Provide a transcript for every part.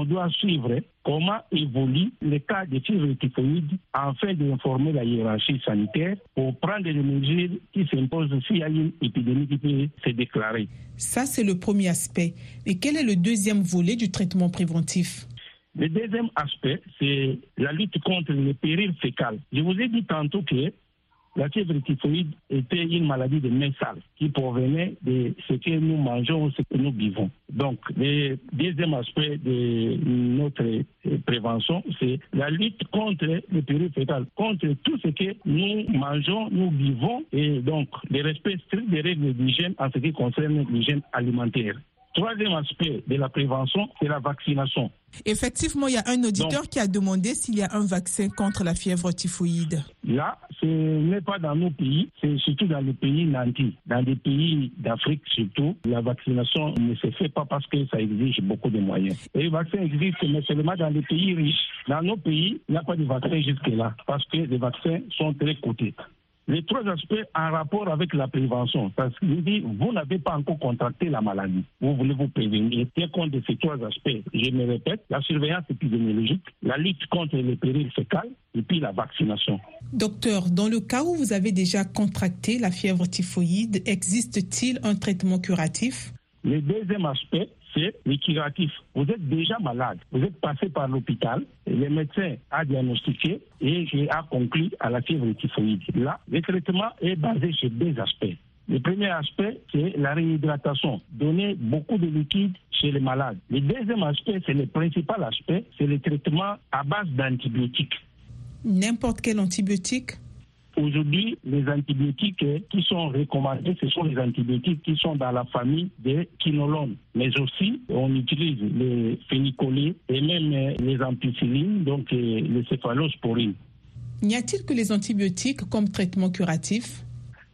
on doit suivre comment évolue le cas de fièvre typhoïde afin d'informer la hiérarchie sanitaire pour prendre les mesures qui s'imposent s'il y a une épidémie qui peut se déclarer. Ça, c'est le premier aspect. Et quel est le deuxième volet du traitement préventif? Le deuxième aspect, c'est la lutte contre les périls fécales. Je vous ai dit tantôt que la fièvre typhoïde était une maladie de main sale qui provenait de ce que nous mangeons, ce que nous vivons. Donc, le deuxième aspect de notre prévention, c'est la lutte contre les périls fécales, contre tout ce que nous mangeons, nous vivons, et donc le respect strict des règles d'hygiène en ce qui concerne l'hygiène alimentaire. Troisième aspect de la prévention, c'est la vaccination. Effectivement, il y a un auditeur qui a demandé s'il y a un vaccin contre la fièvre typhoïde. Là, ce n'est pas dans nos pays, c'est surtout dans les pays nantis. Dans les pays d'Afrique surtout, la vaccination ne se fait pas parce que ça exige beaucoup de moyens. Et le vaccin existe, mais seulement dans les pays riches. Dans nos pays, il n'y a pas de vaccin jusque-là parce que les vaccins sont très coûteux. Les trois aspects en rapport avec la prévention. Parce que vous n'avez pas encore contracté la maladie. Vous voulez vous prévenir. Tiens compte de ces trois aspects. Je me répète, la surveillance épidémiologique, la lutte contre les périls fécales et puis la vaccination. Docteur, dans le cas où vous avez déjà contracté la fièvre typhoïde, existe-t-il un traitement curatif? Le deuxième aspect, c'est le curatif. Vous êtes déjà malade, vous êtes passé par l'hôpital, le médecin a diagnostiqué et a conclu à la fièvre typhoïde. Là, le traitement est basé sur deux aspects. Le premier aspect, c'est la réhydratation. Donner beaucoup de liquide chez les malades. Le deuxième aspect, c'est le principal aspect, c'est le traitement à base d'antibiotiques. N'importe quel antibiotique? Aujourd'hui, les antibiotiques qui sont recommandés, ce sont les antibiotiques qui sont dans la famille des quinolones. Mais aussi, on utilise les phénicolés et même les ampicillines, donc les céphalosporines. N'y a-t-il que les antibiotiques comme traitement curatif?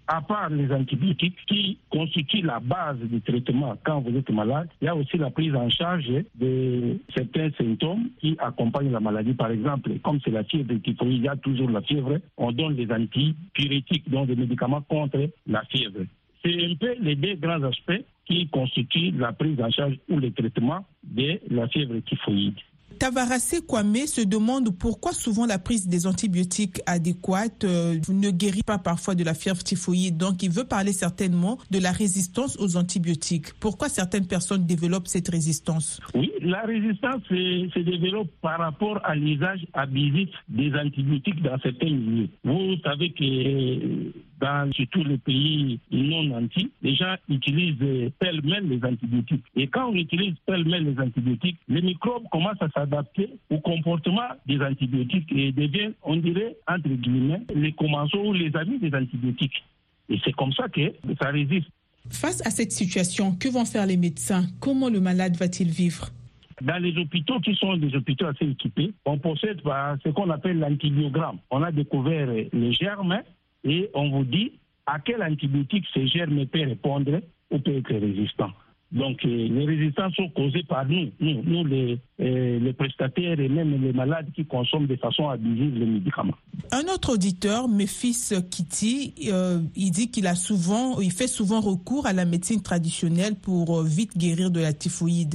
À part les antibiotiques qui constituent la base du traitement quand vous êtes malade, il y a aussi la prise en charge de certains symptômes qui accompagnent la maladie. Par exemple, comme c'est la fièvre typhoïde, il y a toujours la fièvre, on donne des antipyrétiques, donc des médicaments contre la fièvre. C'est un peu les deux grands aspects qui constituent la prise en charge ou le traitement de la fièvre typhoïde. Tavarase Kwame se demande pourquoi souvent la prise des antibiotiques adéquates euh, ne guérit pas parfois de la fièvre typhoïde. Donc, il veut parler certainement de la résistance aux antibiotiques. Pourquoi certaines personnes développent cette résistance? Oui, la résistance se, développe par rapport à l'usage abusif des antibiotiques dans certains milieux. Vous savez que dans tous les pays non nantis, les gens utilisent pêle-mêle les antibiotiques. Et quand on utilise pêle-mêle les antibiotiques, les microbes commencent à s'adapter au comportement des antibiotiques et deviennent, on dirait, entre guillemets, les commensaux ou les amis des antibiotiques. Et c'est comme ça que ça résiste. Face à cette situation, que vont faire les médecins? Comment le malade va-t-il vivre? Dans les hôpitaux qui sont des hôpitaux assez équipés, on possède ce qu'on appelle l'antibiogramme. On a découvert les germes et on vous dit à quel antibiotique ces germes peuvent répondre ou peuvent être résistants. Donc, euh, les résistances sont causées par nous, nous, les, euh, les, prestataires et même les malades qui consomment de façon abusive les médicaments. Un autre auditeur, Méfis Kitty, euh, il dit qu'il a souvent, il fait souvent recours à la médecine traditionnelle pour vite guérir de la typhoïde.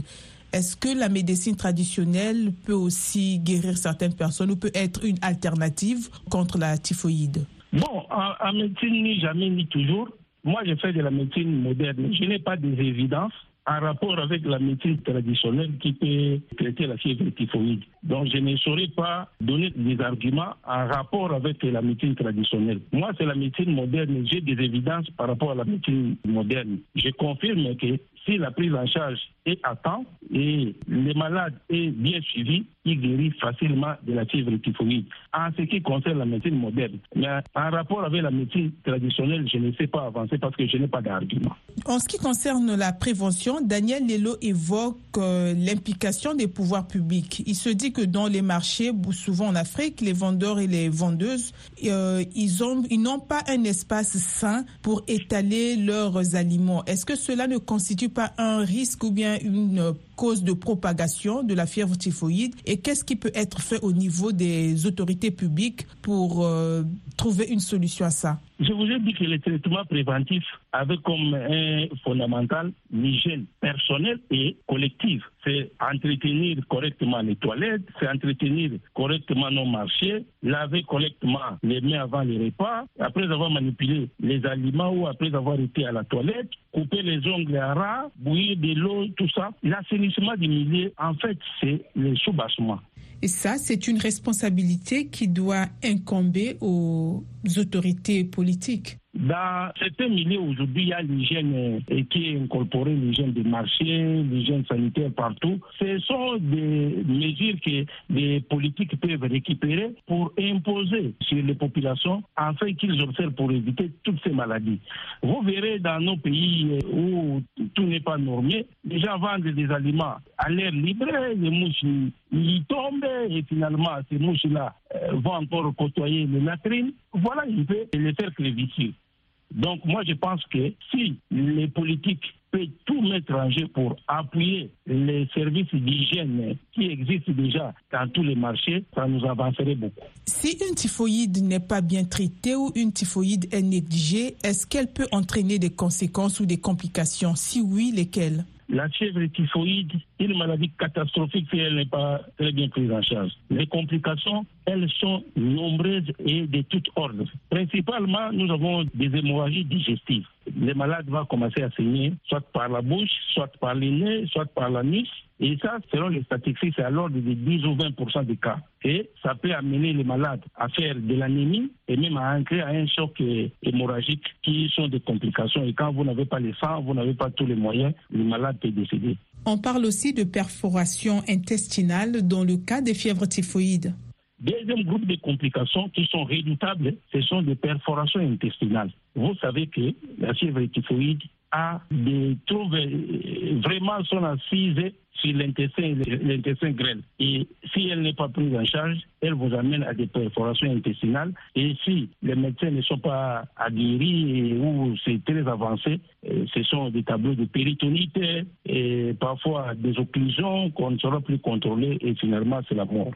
Est-ce que la médecine traditionnelle peut aussi guérir certaines personnes ou peut être une alternative contre la typhoïde? Bon, en, médecine, ni jamais, ni toujours. Moi, je fais de la médecine moderne. Je n'ai pas des évidences en rapport avec la médecine traditionnelle qui peut traiter la fièvre typhoïde. Donc, je ne saurais pas donner des arguments en rapport avec la médecine traditionnelle. Moi, c'est la médecine moderne. J'ai des évidences par rapport à la médecine moderne. Je confirme que si la prise en charge est à temps et les malades est bien suivi, il guérit facilement de la fièvre typhoïde. En ce qui concerne la médecine moderne, mais en rapport avec la médecine traditionnelle, je ne sais pas avancer parce que je n'ai pas d'argument. En ce qui concerne la prévention, Daniel Lelo évoque euh, l'implication des pouvoirs publics. Il se dit que dans les marchés, souvent en Afrique, les vendeurs et les vendeuses, euh, ils ont, ils n'ont pas un espace sain pour étaler leurs aliments. Est-ce que cela ne constitue pas un risque ou bien une cause de propagation de la fièvre typhoïde et qu'est-ce qui peut être fait au niveau des autorités publiques pour euh, trouver une solution à ça? Je vous ai dit que le traitement préventif avec comme un fondamental l'hygiène personnelle et collective. C'est entretenir correctement les toilettes, c'est entretenir correctement nos marchés, laver correctement les mains avant les repas, après avoir manipulé les aliments ou après avoir été à la toilette, couper les ongles à ras, bouillir de l'eau, tout ça. En fait, c'est le. Et ça, c'est une responsabilité qui doit incomber aux autorités politiques. Dans certains milieux aujourd'hui, il y a l'hygiène euh, qui est incorporée, l'hygiène des marchés, l'hygiène sanitaire partout. Ce sont des mesures que les politiques peuvent récupérer pour imposer sur les populations afin qu'ils observent pour éviter toutes ces maladies. Vous verrez dans nos pays euh, où tout n'est pas normé, les gens vendent des aliments à l'air libre, les mouches y tombent et finalement ces mouches-là euh, vont encore côtoyer les latrines. Voilà un peu les cercles vicieux. Donc moi je pense que si les politiques peuvent tout mettre en jeu pour appuyer les services d'hygiène qui existent déjà dans tous les marchés, ça nous avancerait beaucoup. Si une typhoïde n'est pas bien traitée ou une typhoïde est négligée, est-ce qu'elle peut entraîner des conséquences ou des complications? Si oui, lesquelles? La fièvre typhoïde est une maladie catastrophique si elle n'est pas très bien prise en charge. Les complications, elles sont nombreuses et de toutes ordres. Principalement, nous avons des hémorragies digestives. Les malades vont commencer à saigner, soit par la bouche, soit par les nez, soit par la nuit. Et ça, selon les statistiques, c'est à l'ordre de 10 ou 20 des cas. Et ça peut amener les malades à faire de l'anémie et même à entrer à un choc hémorragique qui sont des complications. Et quand vous n'avez pas les sang, vous n'avez pas tous les moyens, le malade peut décéder. On parle aussi de perforation intestinale dans le cas des fièvres typhoïdes. Deuxième groupe de complications qui sont redoutables, ce sont des perforations intestinales. Vous savez que la fièvre typhoïde a des troubles vraiment sont assises sur l'intestin, l'intestin grêle. Et si elle n'est pas prise en charge, elle vous amène à des perforations intestinales. Et si les médecins ne sont pas aguerris ou c'est très avancé, euh, ce sont des tableaux de péritonite et parfois des occlusions qu'on ne saura plus contrôler et finalement c'est la mort.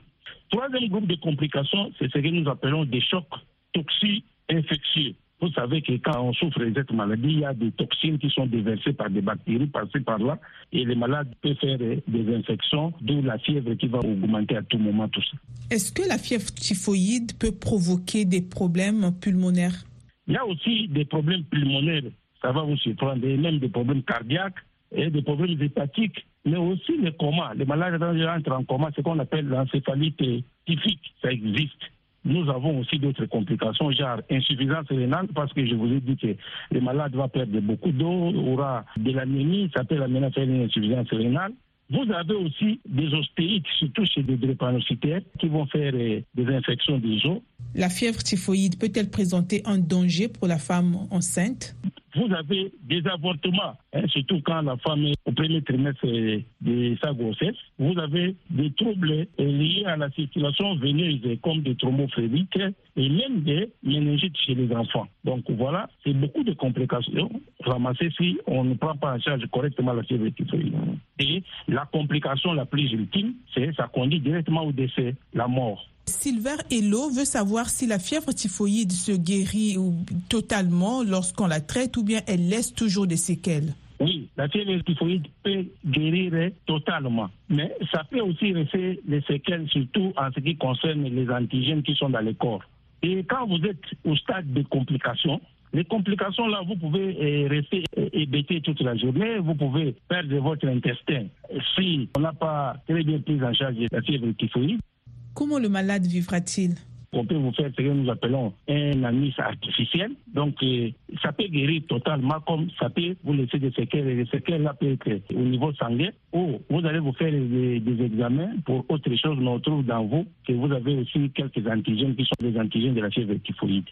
Troisième groupe de complications, c'est ce que nous appelons des chocs toxiques infectieux. Vous savez que quand on souffre de cette maladie, il y a des toxines qui sont déversées par des bactéries par-ci par-là et les malades peuvent faire des infections, d'où la fièvre qui va augmenter à tout moment tout ça. Est-ce que la fièvre typhoïde peut provoquer des problèmes pulmonaires? Il y a aussi des problèmes pulmonaires, ça va vous surprendre, et même des problèmes cardiaques et des problèmes hépatiques, mais aussi le coma. Les malades entrent en coma, ce qu'on appelle l'encéphalite typique, ça existe. Nous avons aussi d'autres complications, genre insuffisance rénale, parce que je vous ai dit que le malade va perdre beaucoup d'eau, aura de l'anémie, ça peut l'amener à faire une insuffisance rénale. Vous avez aussi des ostéites, surtout chez des drépanocytaires, qui vont faire euh, des infections des os. La fièvre typhoïde peut-elle présenter un danger pour la femme enceinte? Vous avez des avortements, hein, surtout quand la femme est au premier trimestre de sa grossesse. Vous avez des troubles liés à la circulation veineuse, comme des thrombophéliques et même des méningites chez les enfants. Donc voilà, c'est beaucoup de complications ramassées si on ne prend pas en charge correctement la fièvre typhoïde. Et la complication la plus ultime, c'est ça conduit directement au décès, la mort. Sylvain Hello veut savoir si la fièvre typhoïde se guérit totalement lorsqu'on la traite ou bien elle laisse toujours des séquelles. Oui, la fièvre typhoïde peut guérir totalement, mais ça peut aussi rester des séquelles, surtout en ce qui concerne les antigènes qui sont dans le corps. Et quand vous êtes au stade de complications, les complications là, vous pouvez euh, rester euh, hébété toute la journée, vous pouvez perdre votre intestin si on n'a pas très bien pris en charge la fièvre typhoïde. Comment le malade vivra-t-il? On peut vous faire ce que nous appelons un anis artificiel. Donc, euh, ça peut guérir totalement comme ça peut vous laisser des séquelles. Et les séquelles là peuvent être au niveau sanguin ou vous allez vous faire des, examens pour autre chose, on trouve dans vous que vous avez aussi quelques antigènes qui sont des antigènes de la fièvre typhoïde.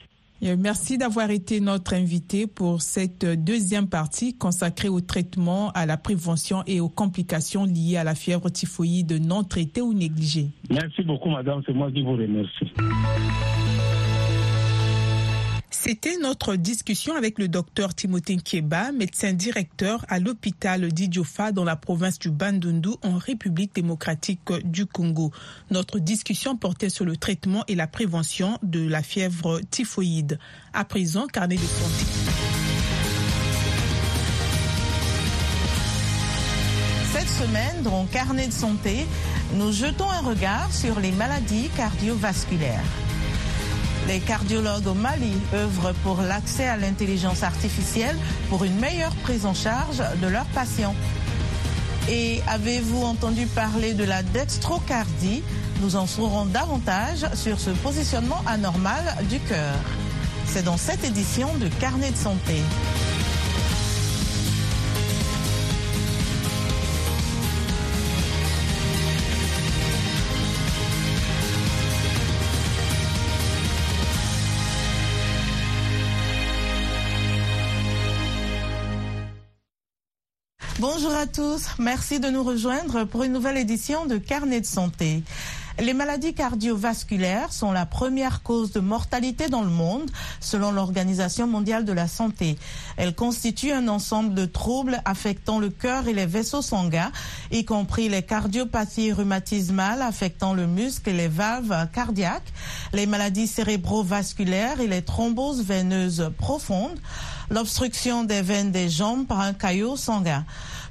Merci d'avoir été notre invité pour cette deuxième partie consacrée au traitement, à la prévention et aux complications liées à la fièvre typhoïde non traitée ou négligée. Merci beaucoup, madame. C'est moi qui vous remercie. C'était notre discussion avec le docteur Timothée Kieba, médecin directeur à l'hôpital d'Idiofa dans la province du Bandundu en République démocratique du Congo. Notre discussion portait sur le traitement et la prévention de la fièvre typhoïde. À présent, carnet de santé. Cette semaine, dans Carnet de santé, nous jetons un regard sur les maladies cardiovasculaires. Les cardiologues au Mali œuvrent pour l'accès à l'intelligence artificielle pour une meilleure prise en charge de leurs patients. Et avez-vous entendu parler de la dextrocardie? Nous en saurons davantage sur ce positionnement anormal du cœur. C'est dans cette édition de Carnet de santé. Bonjour à tous, merci de nous rejoindre pour une nouvelle édition de Carnet de santé. Les maladies cardiovasculaires sont la première cause de mortalité dans le monde, selon l'Organisation mondiale de la santé. Elles constituent un ensemble de troubles affectant le cœur et les vaisseaux sanguins, y compris les cardiopathies rhumatismales affectant le muscle et les valves cardiaques, les maladies cérébrovasculaires et les thromboses veineuses profondes, l'obstruction des veines des jambes par un caillot sanguin.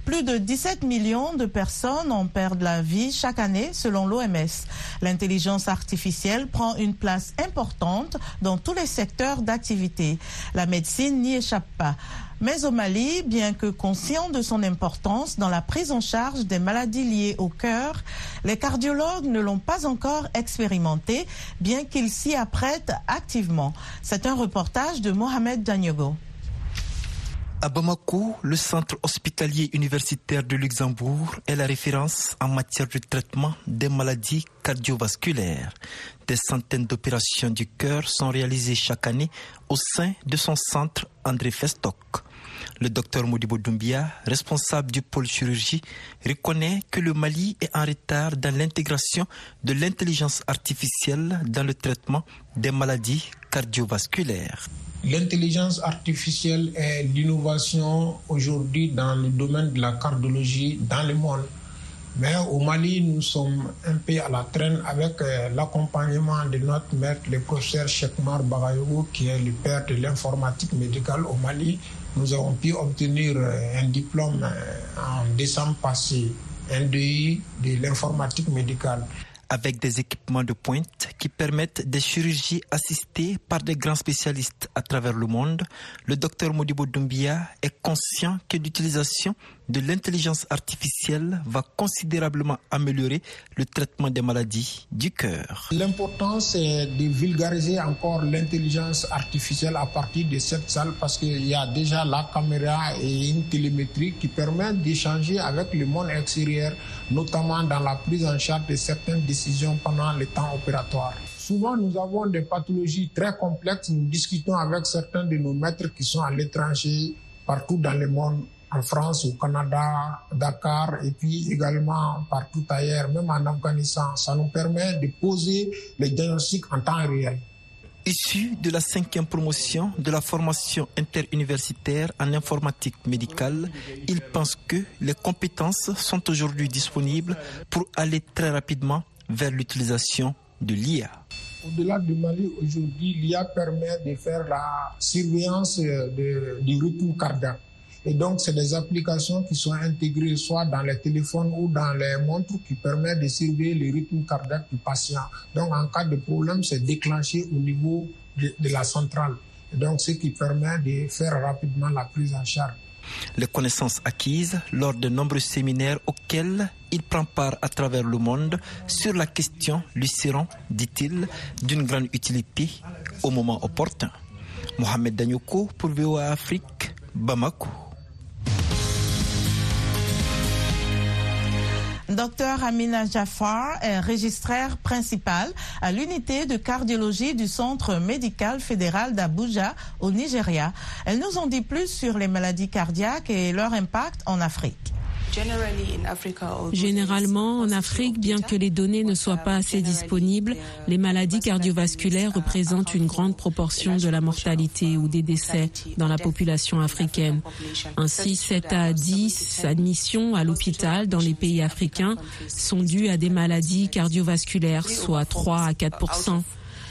Plus de 17 millions de personnes en perdent la vie chaque année selon l'OMS. L'intelligence artificielle prend une place importante dans tous les secteurs d'activité. La médecine n'y échappe pas. Mais au Mali, bien que conscient de son importance dans la prise en charge des maladies liées au cœur, les cardiologues ne l'ont pas encore expérimenté, bien qu'ils s'y apprêtent activement. C'est un reportage de Mohamed Danyogo. À Bamako, le centre hospitalier universitaire de Luxembourg est la référence en matière de traitement des maladies cardiovasculaires. Des centaines d'opérations du cœur sont réalisées chaque année au sein de son centre André Festoc. Le docteur Modibo Doumbia, responsable du pôle chirurgie, reconnaît que le Mali est en retard dans l'intégration de l'intelligence artificielle dans le traitement des maladies cardiovasculaires. L'intelligence artificielle est l'innovation aujourd'hui dans le domaine de la cardiologie dans le monde. Mais au Mali, nous sommes un peu à la traîne avec euh, l'accompagnement de notre maître, le professeur Chekmar Bagayou, qui est le père de l'informatique médicale au Mali. Nous avons pu obtenir euh, un diplôme euh, en décembre passé, un DI de l'informatique médicale avec des équipements de pointe qui permettent des chirurgies assistées par des grands spécialistes à travers le monde, le docteur Modibo Doumbia est conscient que l'utilisation de l'intelligence artificielle va considérablement améliorer le traitement des maladies du cœur. L'important, c'est de vulgariser encore l'intelligence artificielle à partir de cette salle parce qu'il y a déjà la caméra et une télémétrie qui permettent d'échanger avec le monde extérieur, notamment dans la prise en charge de certaines décisions pendant le temps opératoire. Souvent, nous avons des pathologies très complexes. Nous discutons avec certains de nos maîtres qui sont à l'étranger, partout dans le monde, en France, au Canada, Dakar, et puis également partout ailleurs, même en Afghanistan. Ça nous permet de poser les diagnostics en temps réel. Issu de la cinquième promotion de la formation interuniversitaire en informatique médicale, il pense que les compétences sont aujourd'hui disponibles pour aller très rapidement vers l'utilisation de l'IA. Au-delà du Mali, aujourd'hui, l'IA permet de faire la surveillance de, du rythme cardiaque. Et donc, c'est des applications qui sont intégrées soit dans les téléphones ou dans les montres qui permettent de surveiller le rythme cardiaque du patient. Donc, en cas de problème, c'est déclenché au niveau de, la centrale. Et donc, ce qui permet de faire rapidement la prise en charge. Les connaissances acquises lors de nombreux séminaires auxquels il prend part à travers le monde sur la question lui seront, dit-il, d'une grande utilité au moment opportun. Mohamed Danyoko pour VOA Afrique, Bamako. Docteur Amina Jafar est registraire principal à l'unité de cardiologie du Centre médical fédéral d'Abuja au Nigeria. Elle nous en dit plus sur les maladies cardiaques et leur impact en Afrique. Généralement, en Afrique, bien que les données ne soient pas assez disponibles, les maladies cardiovasculaires représentent une grande proportion de la mortalité ou des décès dans la population africaine. Ainsi, 7 à 10 admissions à l'hôpital dans les pays africains sont dues à des maladies cardiovasculaires, soit 3 à 4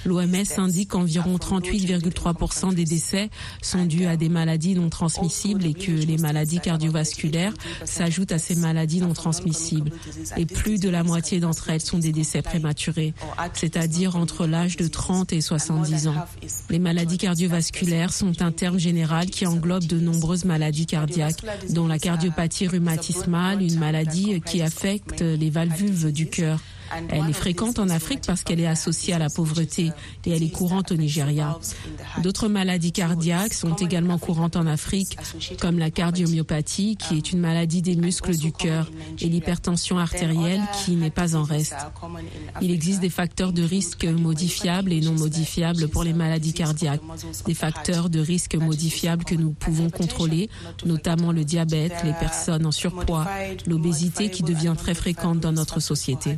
L'OMS indique qu'environ 38,3% des décès sont dus à des maladies non transmissibles et que les maladies cardiovasculaires s'ajoutent à ces maladies non transmissibles. Et plus de la moitié d'entre elles sont des décès prématurés, c'est-à-dire entre l'âge de 30 et 70 ans. Les maladies cardiovasculaires sont un terme général qui englobe de nombreuses maladies cardiaques, dont la cardiopathie rhumatismale, une maladie qui affecte les valvules du cœur. Elle est fréquente en Afrique parce qu'elle est associée à la pauvreté et elle est courante au Nigeria. D'autres maladies cardiaques sont également courantes en Afrique, comme la cardiomyopathie, qui est une maladie des muscles du cœur, et l'hypertension artérielle, qui n'est pas en reste. Il existe des facteurs de risque modifiables et non modifiables pour les maladies cardiaques. Des facteurs de risque modifiables que nous pouvons contrôler, notamment le diabète, les personnes en surpoids, l'obésité qui devient très fréquente dans notre société.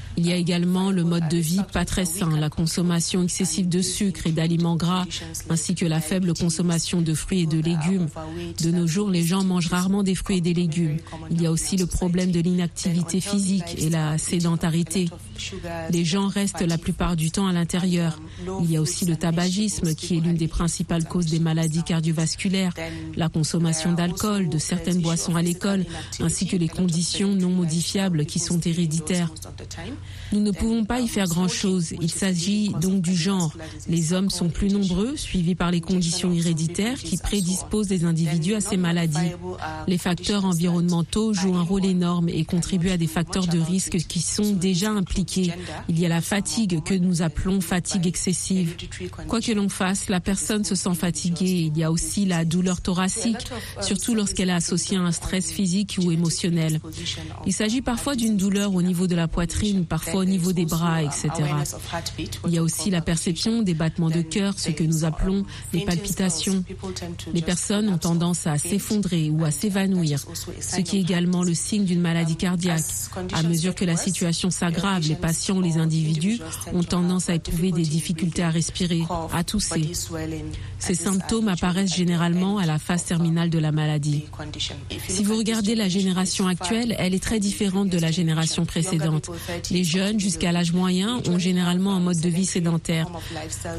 Il y a également le mode de vie pas très sain, la consommation excessive de sucre et d'aliments gras, ainsi que la faible consommation de fruits et de légumes. De nos jours, les gens mangent rarement des fruits et des légumes. Il y a aussi le problème de l'inactivité physique et la sédentarité. Les gens restent la plupart du temps à l'intérieur. Il y a aussi le tabagisme qui est l'une des principales causes des maladies cardiovasculaires, la consommation d'alcool, de certaines boissons à l'école, ainsi que les conditions non modifiables qui sont héréditaires. Nous ne pouvons pas y faire grand-chose. Il s'agit donc du genre. Les hommes sont plus nombreux, suivis par les conditions héréditaires qui prédisposent les individus à ces maladies. Les facteurs environnementaux jouent un rôle énorme et contribuent à des facteurs de risque qui sont déjà impliqués. Il y a la fatigue que nous appelons fatigue excessive. Quoi que l'on fasse, la personne se sent fatiguée. Il y a aussi la douleur thoracique, surtout lorsqu'elle est associée à un stress physique ou émotionnel. Il s'agit parfois d'une douleur au niveau de la poitrine, parfois au niveau des bras, etc. Il y a aussi la perception des battements de cœur, ce que nous appelons les palpitations. Les personnes ont tendance à s'effondrer ou à s'évanouir, ce qui est également le signe d'une maladie cardiaque. À mesure que la situation s'aggrave, les patients les individus ont tendance à éprouver des difficultés à respirer, à tousser. Ces symptômes apparaissent généralement à la phase terminale de la maladie. Si vous regardez la génération actuelle, elle est très différente de la génération précédente. Les jeunes, jusqu'à l'âge moyen, ont généralement un mode de vie sédentaire.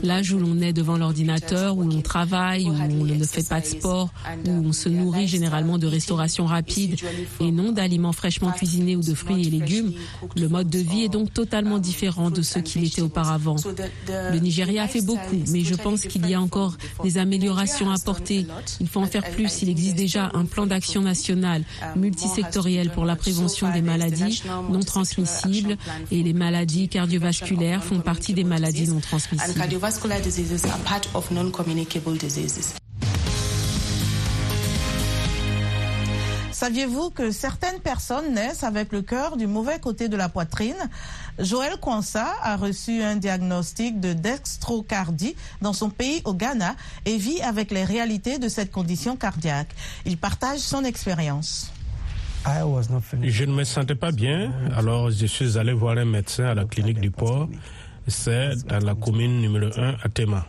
L'âge où l'on est devant l'ordinateur, où l'on travaille, où on ne fait pas de sport, où on se nourrit généralement de restauration rapide et non d'aliments fraîchement cuisinés ou de fruits et légumes, le mode de vie est donc totalement différent de ce qu'il était auparavant. Le Nigeria a fait beaucoup, mais je pense qu'il y a encore des améliorations à apporter. Il faut en faire plus. Il existe déjà un plan d'action national multisectoriel pour la prévention des maladies non transmissibles et les maladies cardiovasculaires font partie des maladies non transmissibles. Saviez-vous que certaines personnes naissent avec le cœur du mauvais côté de la poitrine? Joël Kwansa a reçu un diagnostic de dextrocardie dans son pays au Ghana et vit avec les réalités de cette condition cardiaque. Il partage son expérience. Je ne me sentais pas bien, alors je suis allé voir un médecin à la clinique du port. C'est dans la commune numéro 1 à Tema.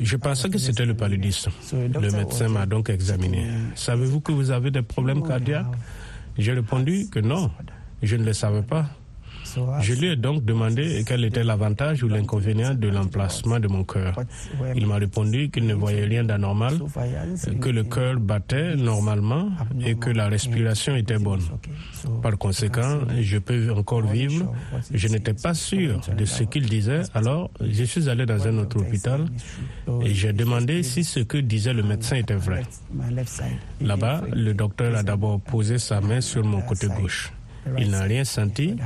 Je pensais que c'était le paludisme. Le médecin m'a donc examiné. Savez-vous que vous avez des problèmes cardiaques? J'ai répondu que non, je ne le savais pas. Je lui ai donc demandé quel était l'avantage ou l'inconvénient de l'emplacement de mon cœur. Il m'a répondu qu'il ne voyait rien d'anormal, que le cœur battait normalement et que la respiration était bonne. Par conséquent, je peux encore vivre. Je n'étais pas sûr de ce qu'il disait, alors je suis allé dans un autre hôpital et j'ai demandé si ce que disait le médecin était vrai. Là-bas, le docteur a d'abord posé sa main sur mon côté gauche. Il n'a rien senti.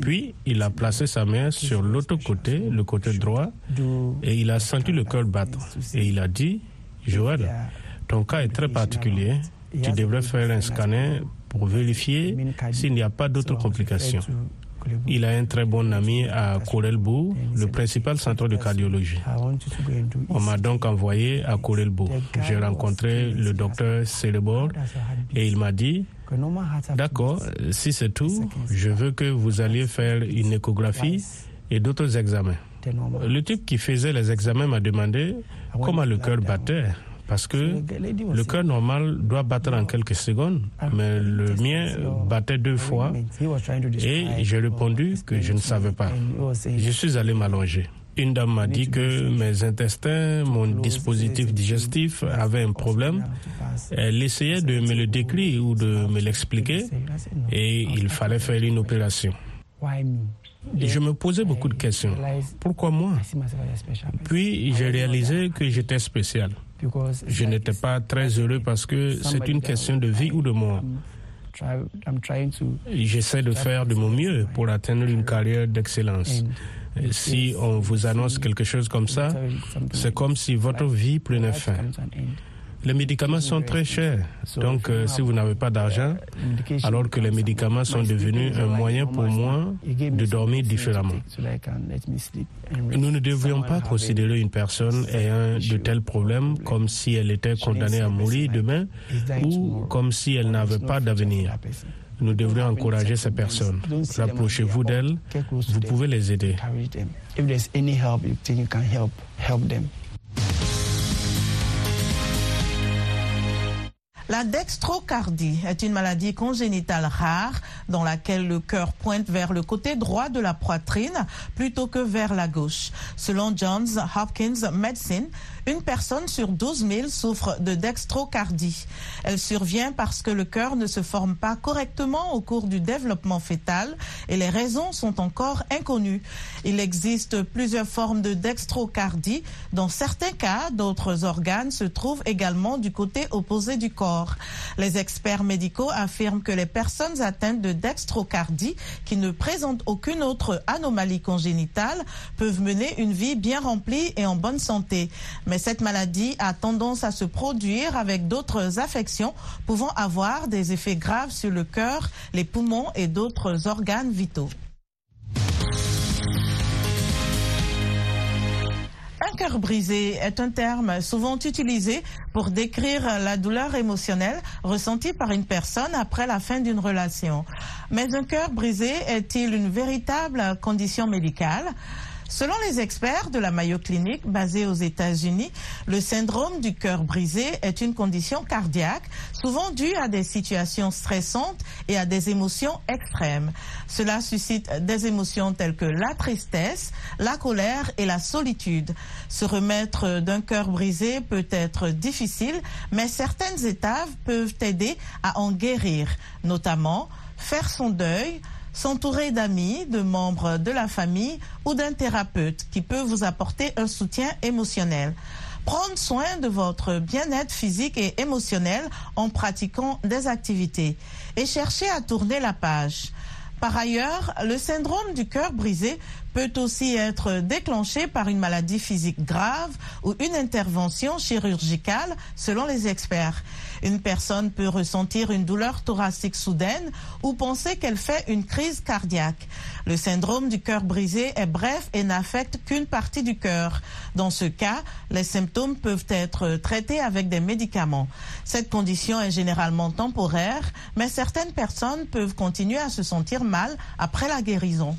Puis, il a placé sa main sur l'autre côté, le côté droit, et il a senti le cœur battre. Et il a dit, Joël, ton cas est très particulier. Tu devrais faire un scanner pour vérifier s'il n'y a pas d'autres complications. Il a un très bon ami à Korelbo, le principal centre de cardiologie. On m'a donc envoyé à Korelbo. J'ai rencontré le docteur Celebor et il m'a dit D'accord, si c'est tout, je veux que vous alliez faire une échographie et d'autres examens. Le type qui faisait les examens m'a demandé comment le cœur battait. Parce que le cœur normal doit battre en quelques secondes, mais le mien battait deux fois. et j'ai répondu que je ne savais pas. Je suis allé m'allonger. Une dame m'a dit que mes intestins, mon dispositif digestif avait un problème. Elle essayait de me le décrire ou de me l'expliquer et il fallait faire une opération. Je me posais beaucoup de questions. Pourquoi moi? Puis j'ai réalisé que j'étais spécial. Je n'étais pas très heureux parce que c'est une question de vie ou de mort. J'essaie de faire de mon mieux pour atteindre une carrière d'excellence. Si on vous annonce quelque chose comme ça, c'est comme si votre vie prenait fin. Les médicaments sont très chers. Donc, euh, si vous n'avez pas d'argent, alors que les médicaments sont devenus un moyen pour moi de dormir différemment. Nous ne devrions pas considérer une personne ayant de tels problèmes comme si elle était condamnée à mourir demain ou comme si elle n'avait pas d'avenir. Nous devrions encourager ces personnes. Rapprochez-vous d'elles. Vous pouvez les aider. La dextrocardie est une maladie congénitale rare dans laquelle le cœur pointe vers le côté droit de la poitrine plutôt que vers la gauche. Selon Johns Hopkins Medicine, une personne sur 12 000 souffre de dextrocardie. Elle survient parce que le cœur ne se forme pas correctement au cours du développement fœtal et les raisons sont encore inconnues. Il existe plusieurs formes de dextrocardie. Dans certains cas, d'autres organes se trouvent également du côté opposé du corps. Les experts médicaux affirment que les personnes atteintes de dextrocardie qui ne présentent aucune autre anomalie congénitale peuvent mener une vie bien remplie et en bonne santé. Cette maladie a tendance à se produire avec d'autres affections pouvant avoir des effets graves sur le cœur, les poumons et d'autres organes vitaux. Un cœur brisé est un terme souvent utilisé pour décrire la douleur émotionnelle ressentie par une personne après la fin d'une relation. Mais un cœur brisé est-il une véritable condition médicale? Selon les experts de la Mayo Clinic basée aux États-Unis, le syndrome du cœur brisé est une condition cardiaque souvent due à des situations stressantes et à des émotions extrêmes. Cela suscite des émotions telles que la tristesse, la colère et la solitude. Se remettre d'un cœur brisé peut être difficile, mais certaines étapes peuvent aider à en guérir, notamment faire son deuil, s'entourer d'amis, de membres de la famille ou d'un thérapeute qui peut vous apporter un soutien émotionnel. Prendre soin de votre bien-être physique et émotionnel en pratiquant des activités et chercher à tourner la page. Par ailleurs, le syndrome du cœur brisé peut aussi être déclenché par une maladie physique grave ou une intervention chirurgicale selon les experts. Une personne peut ressentir une douleur thoracique soudaine ou penser qu'elle fait une crise cardiaque. Le syndrome du cœur brisé est bref et n'affecte qu'une partie du cœur. Dans ce cas, les symptômes peuvent être traités avec des médicaments. Cette condition est généralement temporaire, mais certaines personnes peuvent continuer à se sentir mal après la guérison.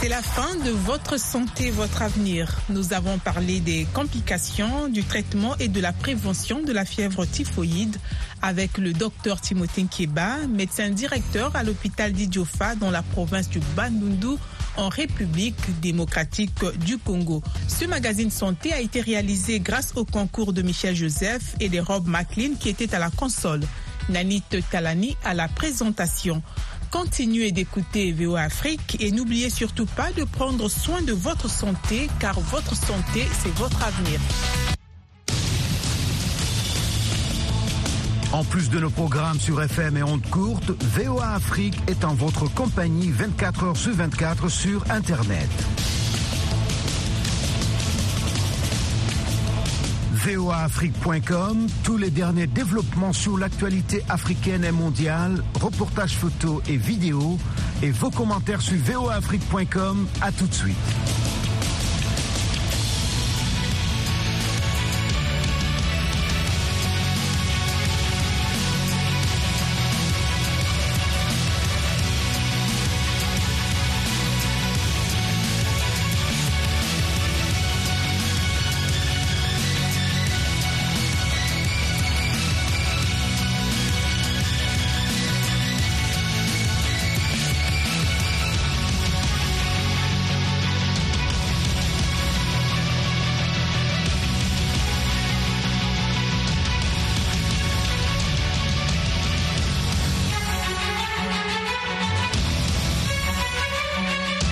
C'est la fin de votre santé, votre avenir. Nous avons parlé des complications, du traitement et de la prévention de la fièvre typhoïde avec le docteur Timothée Nkeba, médecin directeur à l'hôpital d'Idiofa dans la province du Bandundu en République démocratique du Congo. Ce magazine santé a été réalisé grâce au concours de Michel Joseph et de Rob McLean qui étaient à la console. Nanit Talani à la présentation. Continuez d'écouter VO Afrique et n'oubliez surtout pas de prendre soin de votre santé car votre santé, c'est votre avenir. En plus de nos programmes sur FM et ondes courtes, VOA Afrique est en votre compagnie 24 heures sur 24 sur Internet. voaafrique.com, tous les derniers développements sur l'actualité africaine et mondiale, reportages photos et vidéos, et vos commentaires sur voaafrique.com. À tout de suite.